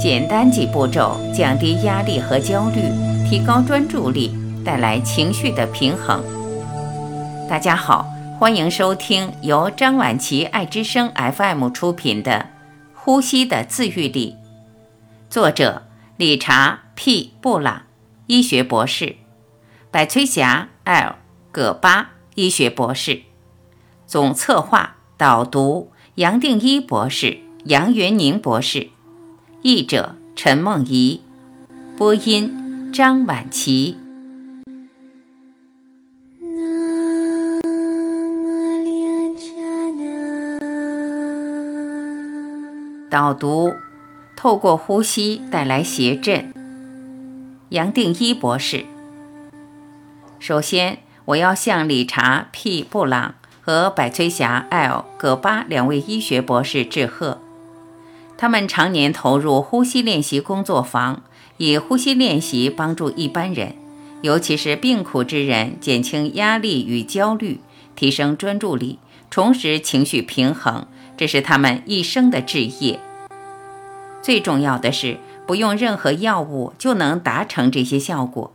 简单几步骤，降低压力和焦虑，提高专注力，带来情绪的平衡。大家好，欢迎收听由张晚琪爱之声 FM 出品的《呼吸的自愈力》，作者理查 ·P· 布朗，医学博士；百崔霞 ·L· 葛巴，医学博士。总策划、导读：杨定一博士、杨元宁博士。译者陈梦怡，播音张晚琪。导读：透过呼吸带来谐振。杨定一博士。首先，我要向理查 ·P· 布朗和百崔霞 ·L· 葛巴两位医学博士致贺。他们常年投入呼吸练习工作坊，以呼吸练习帮助一般人，尤其是病苦之人，减轻压力与焦虑，提升专注力，重拾情绪平衡。这是他们一生的志业。最重要的是，不用任何药物就能达成这些效果。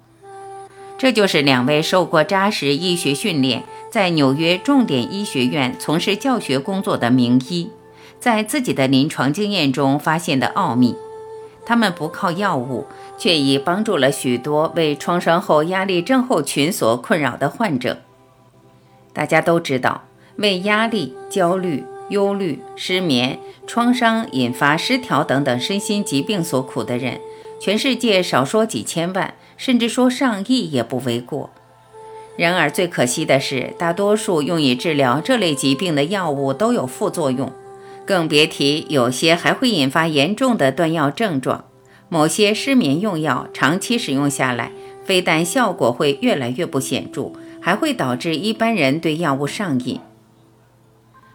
这就是两位受过扎实医学训练，在纽约重点医学院从事教学工作的名医。在自己的临床经验中发现的奥秘，他们不靠药物，却已帮助了许多为创伤后压力症候群所困扰的患者。大家都知道，为压力、焦虑、忧虑、失眠、创伤引发失调等等身心疾病所苦的人，全世界少说几千万，甚至说上亿也不为过。然而，最可惜的是，大多数用以治疗这类疾病的药物都有副作用。更别提有些还会引发严重的断药症状。某些失眠用药长期使用下来，非但效果会越来越不显著，还会导致一般人对药物上瘾。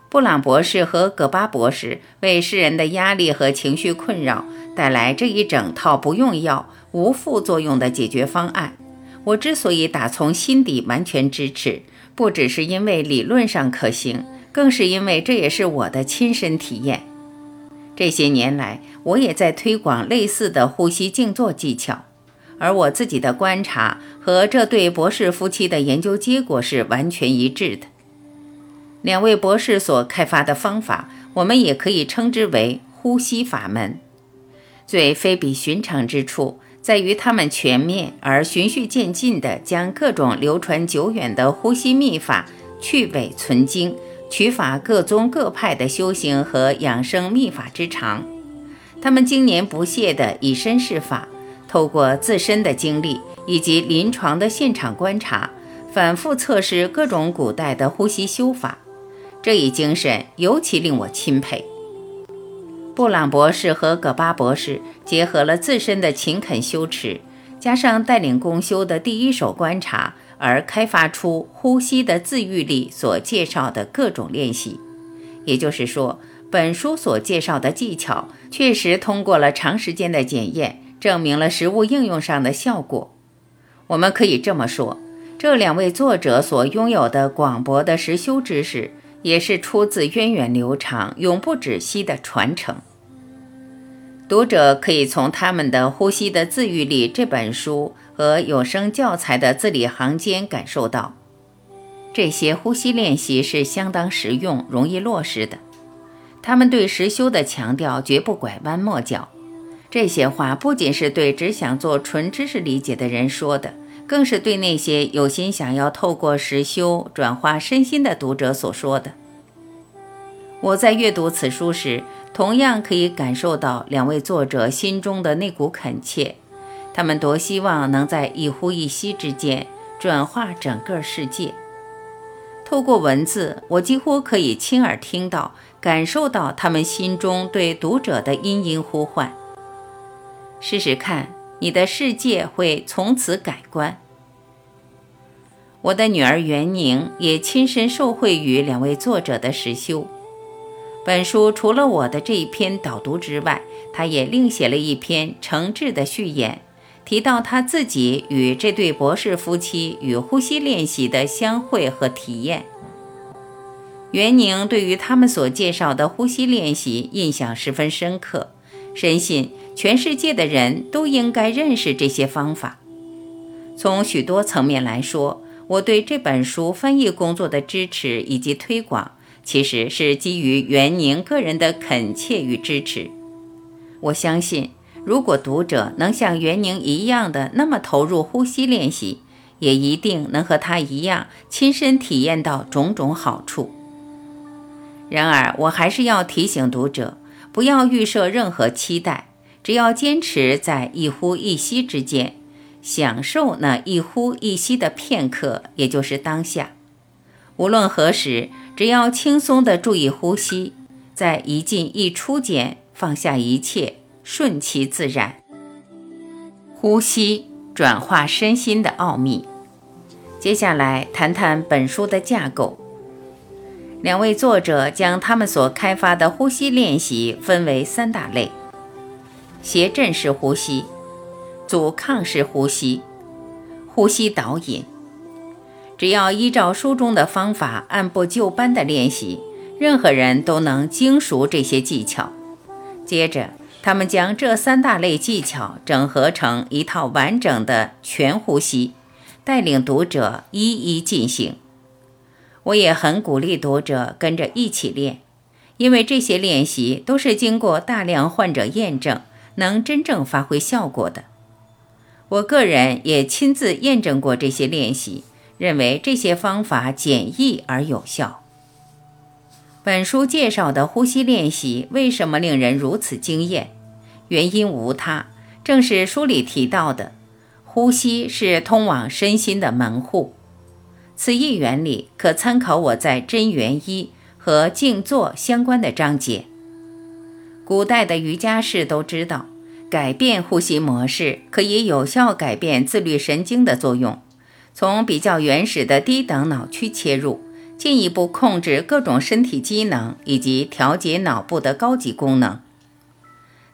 布朗博士和葛巴博士为世人的压力和情绪困扰带来这一整套不用药、无副作用的解决方案。我之所以打从心底完全支持，不只是因为理论上可行。更是因为这也是我的亲身体验。这些年来，我也在推广类似的呼吸静坐技巧，而我自己的观察和这对博士夫妻的研究结果是完全一致的。两位博士所开发的方法，我们也可以称之为呼吸法门。最非比寻常之处在于，他们全面而循序渐进地将各种流传久远的呼吸秘法去伪存精。取法各宗各派的修行和养生秘法之长，他们经年不懈地以身试法，透过自身的经历以及临床的现场观察，反复测试各种古代的呼吸修法。这一精神尤其令我钦佩。布朗博士和葛巴博士结合了自身的勤恳修持，加上带领共修的第一手观察。而开发出呼吸的自愈力所介绍的各种练习，也就是说，本书所介绍的技巧确实通过了长时间的检验，证明了实物应用上的效果。我们可以这么说，这两位作者所拥有的广博的实修知识，也是出自源远流长、永不止息的传承。读者可以从他们的《呼吸的自愈力》这本书。和有声教材的字里行间感受到，这些呼吸练习是相当实用、容易落实的。他们对实修的强调绝不拐弯抹角。这些话不仅是对只想做纯知识理解的人说的，更是对那些有心想要透过实修转化身心的读者所说的。我在阅读此书时，同样可以感受到两位作者心中的那股恳切。他们多希望能在一呼一吸之间转化整个世界。透过文字，我几乎可以亲耳听到、感受到他们心中对读者的殷殷呼唤。试试看，你的世界会从此改观。我的女儿袁宁也亲身受惠于两位作者的实修。本书除了我的这一篇导读之外，她也另写了一篇诚挚的序言。提到他自己与这对博士夫妻与呼吸练习的相会和体验，袁宁对于他们所介绍的呼吸练习印象十分深刻，深信全世界的人都应该认识这些方法。从许多层面来说，我对这本书翻译工作的支持以及推广，其实是基于袁宁个人的恳切与支持。我相信，如果读者能像袁宁一样的那么投入呼吸练习，也一定能和他一样亲身体验到种种好处。然而，我还是要提醒读者，不要预设任何期待，只要坚持在一呼一吸之间。享受那一呼一吸的片刻，也就是当下。无论何时，只要轻松地注意呼吸，在一进一出间放下一切，顺其自然。呼吸转化身心的奥秘。接下来谈谈本书的架构。两位作者将他们所开发的呼吸练习分为三大类：斜振式呼吸。阻抗式呼吸，呼吸导引。只要依照书中的方法按部就班的练习，任何人都能精熟这些技巧。接着，他们将这三大类技巧整合成一套完整的全呼吸，带领读者一一进行。我也很鼓励读者跟着一起练，因为这些练习都是经过大量患者验证，能真正发挥效果的。我个人也亲自验证过这些练习，认为这些方法简易而有效。本书介绍的呼吸练习为什么令人如此惊艳？原因无他，正是书里提到的，呼吸是通往身心的门户。此一原理可参考我在《真元一》和静坐相关的章节。古代的瑜伽士都知道。改变呼吸模式可以有效改变自律神经的作用，从比较原始的低等脑区切入，进一步控制各种身体机能以及调节脑部的高级功能。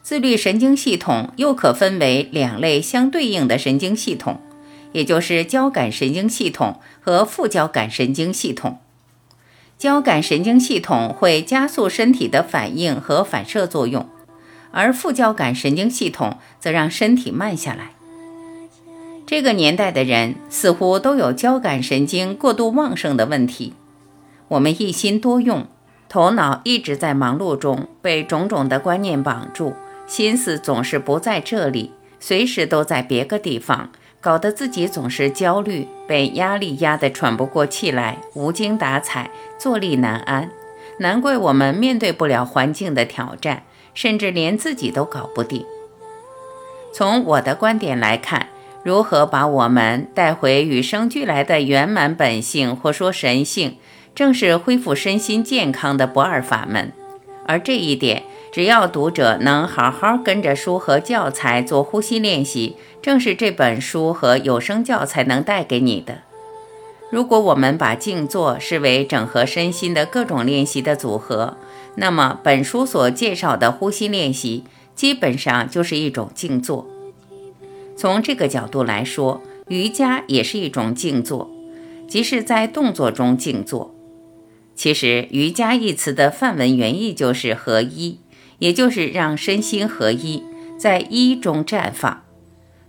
自律神经系统又可分为两类相对应的神经系统，也就是交感神经系统和副交感神经系统。交感神经系统会加速身体的反应和反射作用。而副交感神经系统则让身体慢下来。这个年代的人似乎都有交感神经过度旺盛的问题。我们一心多用，头脑一直在忙碌中被种种的观念绑住，心思总是不在这里，随时都在别个地方，搞得自己总是焦虑，被压力压得喘不过气来，无精打采，坐立难安。难怪我们面对不了环境的挑战。甚至连自己都搞不定。从我的观点来看，如何把我们带回与生俱来的圆满本性，或说神性，正是恢复身心健康的不二法门。而这一点，只要读者能好好跟着书和教材做呼吸练习，正是这本书和有声教材能带给你的。如果我们把静坐视为整合身心的各种练习的组合，那么本书所介绍的呼吸练习，基本上就是一种静坐。从这个角度来说，瑜伽也是一种静坐，即是在动作中静坐。其实，瑜伽一词的梵文原意就是合一，也就是让身心合一，在一中绽放。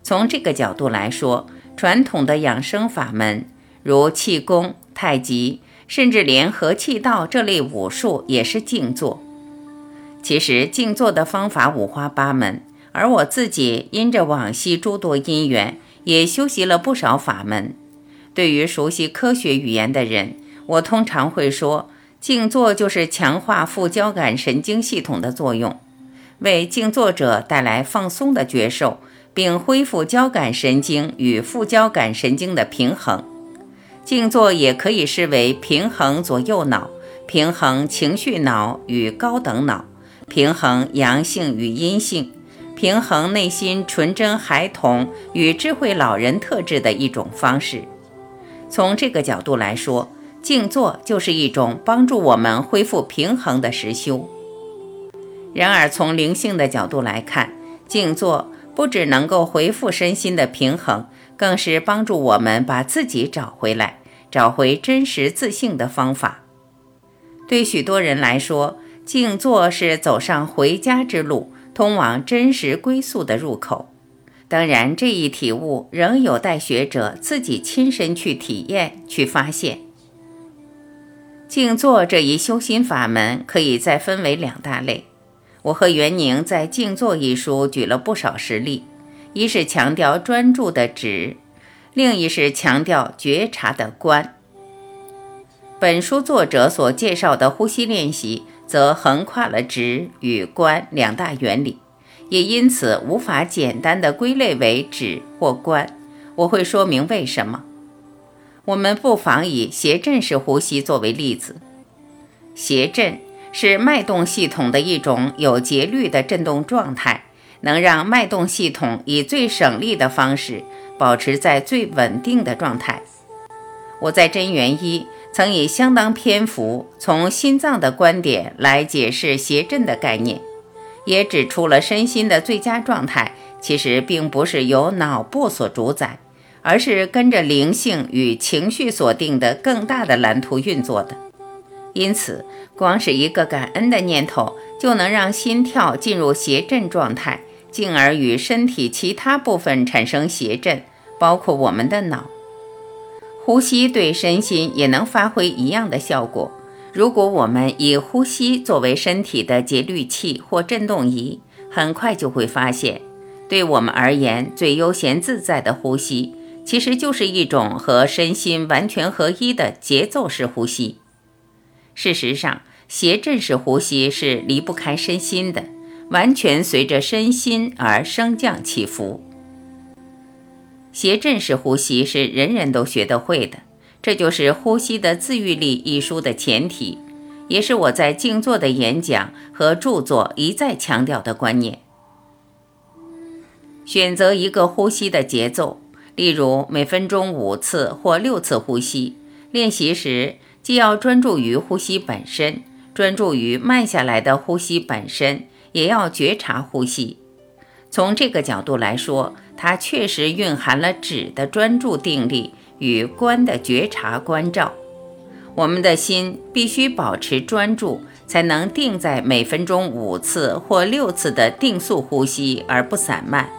从这个角度来说，传统的养生法门。如气功、太极，甚至连合气道这类武术也是静坐。其实静坐的方法五花八门，而我自己因着往昔诸多因缘，也修习了不少法门。对于熟悉科学语言的人，我通常会说，静坐就是强化副交感神经系统的作用，为静坐者带来放松的觉受，并恢复交感神经与副交感神经的平衡。静坐也可以视为平衡左右脑、平衡情绪脑与高等脑、平衡阳性与阴性、平衡内心纯真孩童与智慧老人特质的一种方式。从这个角度来说，静坐就是一种帮助我们恢复平衡的实修。然而，从灵性的角度来看，静坐不只能够恢复身心的平衡。更是帮助我们把自己找回来、找回真实自信的方法。对许多人来说，静坐是走上回家之路，通往真实归宿的入口。当然，这一体悟仍有待学者自己亲身去体验、去发现。静坐这一修心法门，可以再分为两大类。我和袁宁在《静坐》一书举了不少实例，一是强调专注的止，另一是强调觉察的观。本书作者所介绍的呼吸练习，则横跨了止与观两大原理，也因此无法简单的归类为止或观。我会说明为什么。我们不妨以谐振式呼吸作为例子。谐振是脉动系统的一种有节律的振动状态，能让脉动系统以最省力的方式保持在最稳定的状态。我在真元一曾以相当篇幅从心脏的观点来解释谐振的概念，也指出了身心的最佳状态其实并不是由脑部所主宰。而是跟着灵性与情绪锁定的更大的蓝图运作的，因此，光是一个感恩的念头，就能让心跳进入谐振状态，进而与身体其他部分产生谐振，包括我们的脑。呼吸对身心也能发挥一样的效果。如果我们以呼吸作为身体的节律器或振动仪，很快就会发现，对我们而言最悠闲自在的呼吸。其实就是一种和身心完全合一的节奏式呼吸。事实上，谐振式呼吸是离不开身心的，完全随着身心而升降起伏。谐振式呼吸是人人都学得会的，这就是《呼吸的自愈力》一书的前提，也是我在静坐的演讲和著作一再强调的观念。选择一个呼吸的节奏。例如，每分钟五次或六次呼吸练习时，既要专注于呼吸本身，专注于慢下来的呼吸本身，也要觉察呼吸。从这个角度来说，它确实蕴含了止的专注定力与观的觉察关照。我们的心必须保持专注，才能定在每分钟五次或六次的定速呼吸而不散漫。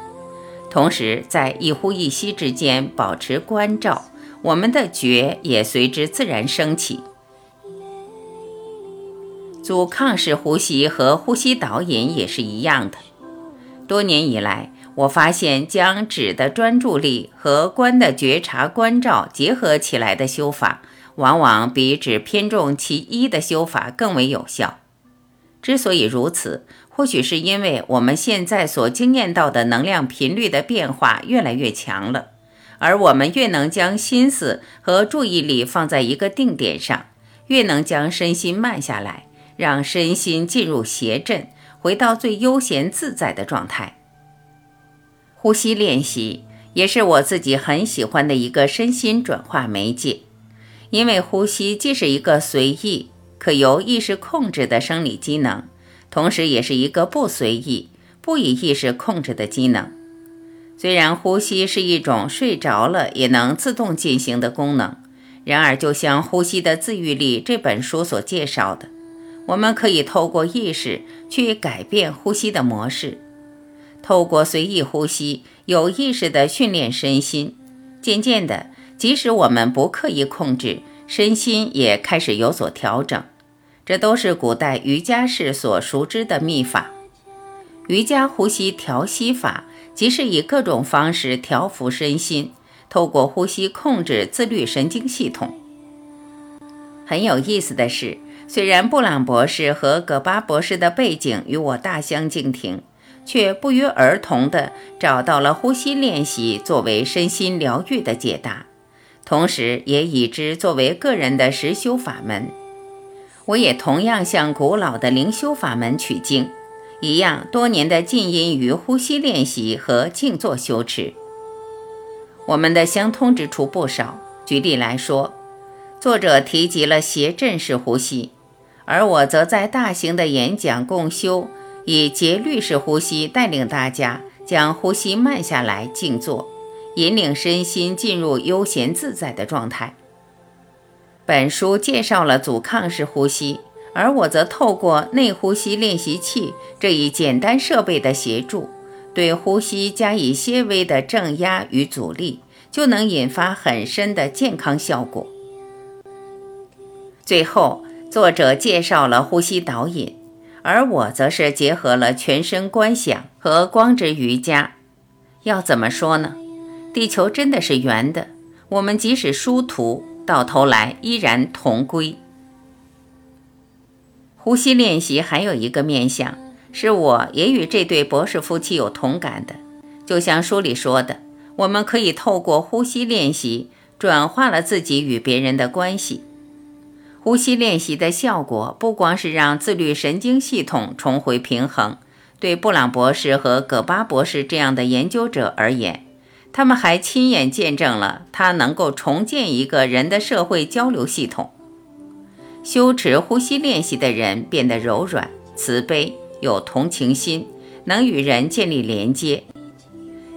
同时，在一呼一吸之间保持关照，我们的觉也随之自然升起。阻抗式呼吸和呼吸导引也是一样的。多年以来，我发现将止的专注力和观的觉察关照结合起来的修法，往往比只偏重其一的修法更为有效。之所以如此，或许是因为我们现在所经验到的能量频率的变化越来越强了，而我们越能将心思和注意力放在一个定点上，越能将身心慢下来，让身心进入谐振，回到最悠闲自在的状态。呼吸练习也是我自己很喜欢的一个身心转化媒介，因为呼吸既是一个随意、可由意识控制的生理机能。同时，也是一个不随意、不以意识控制的机能。虽然呼吸是一种睡着了也能自动进行的功能，然而，就像《呼吸的自愈力》这本书所介绍的，我们可以透过意识去改变呼吸的模式，透过随意呼吸，有意识地训练身心。渐渐的，即使我们不刻意控制，身心也开始有所调整。这都是古代瑜伽士所熟知的秘法。瑜伽呼吸调息法，即是以各种方式调服身心，透过呼吸控制自律神经系统。很有意思的是，虽然布朗博士和葛巴博士的背景与我大相径庭，却不约而同地找到了呼吸练习作为身心疗愈的解答，同时也已知作为个人的实修法门。我也同样向古老的灵修法门取经，一样多年的浸淫于呼吸练习和静坐修持。我们的相通之处不少。举例来说，作者提及了谐振式呼吸，而我则在大型的演讲共修，以节律式呼吸带领大家将呼吸慢下来，静坐，引领身心进入悠闲自在的状态。本书介绍了阻抗式呼吸，而我则透过内呼吸练习器这一简单设备的协助，对呼吸加以些微的正压与阻力，就能引发很深的健康效果。最后，作者介绍了呼吸导引，而我则是结合了全身观想和光之瑜伽。要怎么说呢？地球真的是圆的，我们即使殊途，到头来依然同归。呼吸练习还有一个面向，是我也与这对博士夫妻有同感的。就像书里说的，我们可以透过呼吸练习，转化了自己与别人的关系。呼吸练习的效果，不光是让自律神经系统重回平衡，对布朗博士和葛巴博士这样的研究者而言，他们还亲眼见证了它能够重建一个人的社会交流系统。修持呼吸练习的人变得柔软、慈悲、有同情心，能与人建立连接。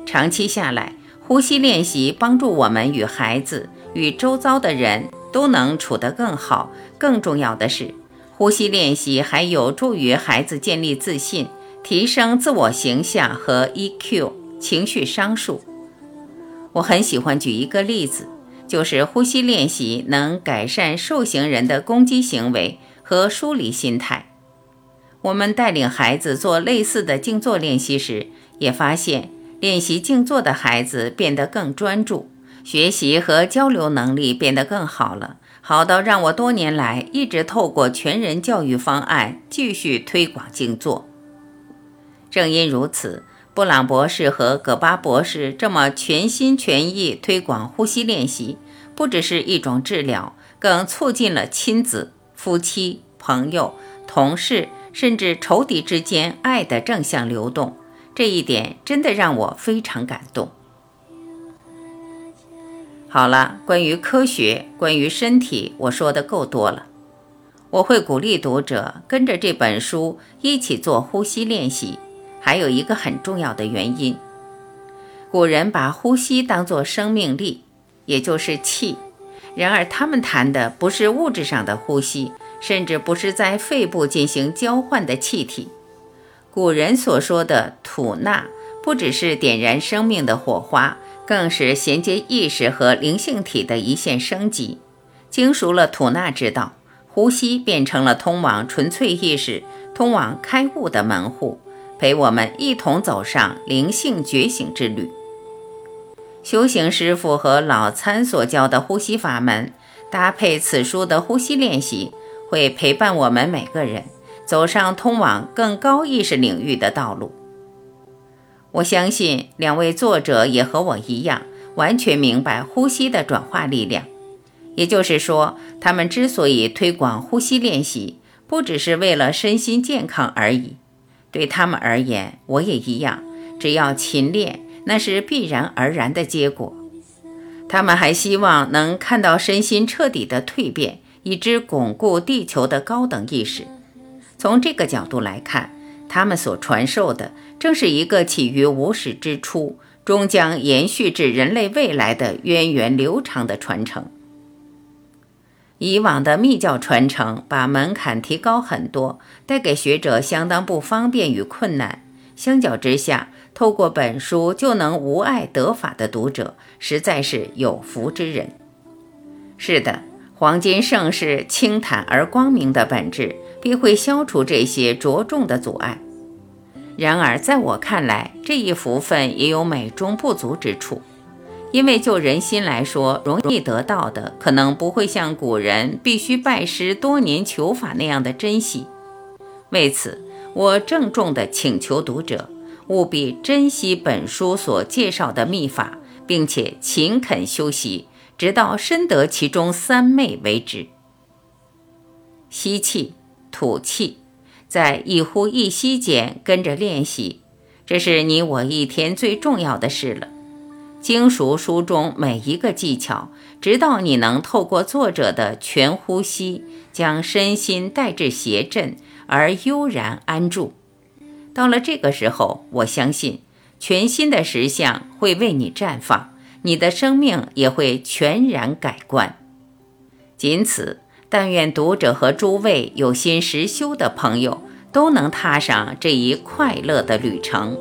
长期下来，呼吸练习帮助我们与孩子、与周遭的人都能处得更好。更重要的是，呼吸练习还有助于孩子建立自信，提升自我形象和 EQ 情绪商数。我很喜欢举一个例子。就是呼吸练习能改善受刑人的攻击行为和疏离心态。我们带领孩子做类似的静坐练习时，也发现练习静坐的孩子变得更专注，学习和交流能力变得更好了，好到让我多年来一直透过全人教育方案继续推广静坐。正因如此。布朗博士和葛巴博士这么全心全意推广呼吸练习，不只是一种治疗，更促进了亲子、夫妻、朋友、同事，甚至仇敌之间爱的正向流动。这一点真的让我非常感动。好了，关于科学，关于身体，我说的够多了。我会鼓励读者跟着这本书一起做呼吸练习。还有一个很重要的原因，古人把呼吸当作生命力，也就是气。然而，他们谈的不是物质上的呼吸，甚至不是在肺部进行交换的气体。古人所说的吐纳，不只是点燃生命的火花，更是衔接意识和灵性体的一线生机。精熟了吐纳之道，呼吸变成了通往纯粹意识、通往开悟的门户。陪我们一同走上灵性觉醒之旅。修行师傅和老参所教的呼吸法门，搭配此书的呼吸练习，会陪伴我们每个人走上通往更高意识领域的道路。我相信两位作者也和我一样，完全明白呼吸的转化力量。也就是说，他们之所以推广呼吸练习，不只是为了身心健康而已。对他们而言，我也一样。只要勤练，那是必然而然的结果。他们还希望能看到身心彻底的蜕变，以之巩固地球的高等意识。从这个角度来看，他们所传授的，正是一个起于无始之初，终将延续至人类未来的源远流长的传承。以往的密教传承把门槛提高很多，带给学者相当不方便与困难。相较之下，透过本书就能无碍得法的读者，实在是有福之人。是的，黄金盛世清坦而光明的本质，必会消除这些着重的阻碍。然而，在我看来，这一福分也有美中不足之处。因为就人心来说，容易得到的可能不会像古人必须拜师多年求法那样的珍惜。为此，我郑重地请求读者务必珍惜本书所介绍的秘法，并且勤恳修习，直到深得其中三昧为止。吸气，吐气，在一呼一吸间跟着练习，这是你我一天最重要的事了。精熟书中每一个技巧，直到你能透过作者的全呼吸，将身心带至谐振而悠然安住。到了这个时候，我相信全新的实相会为你绽放，你的生命也会全然改观。仅此，但愿读者和诸位有心实修的朋友都能踏上这一快乐的旅程。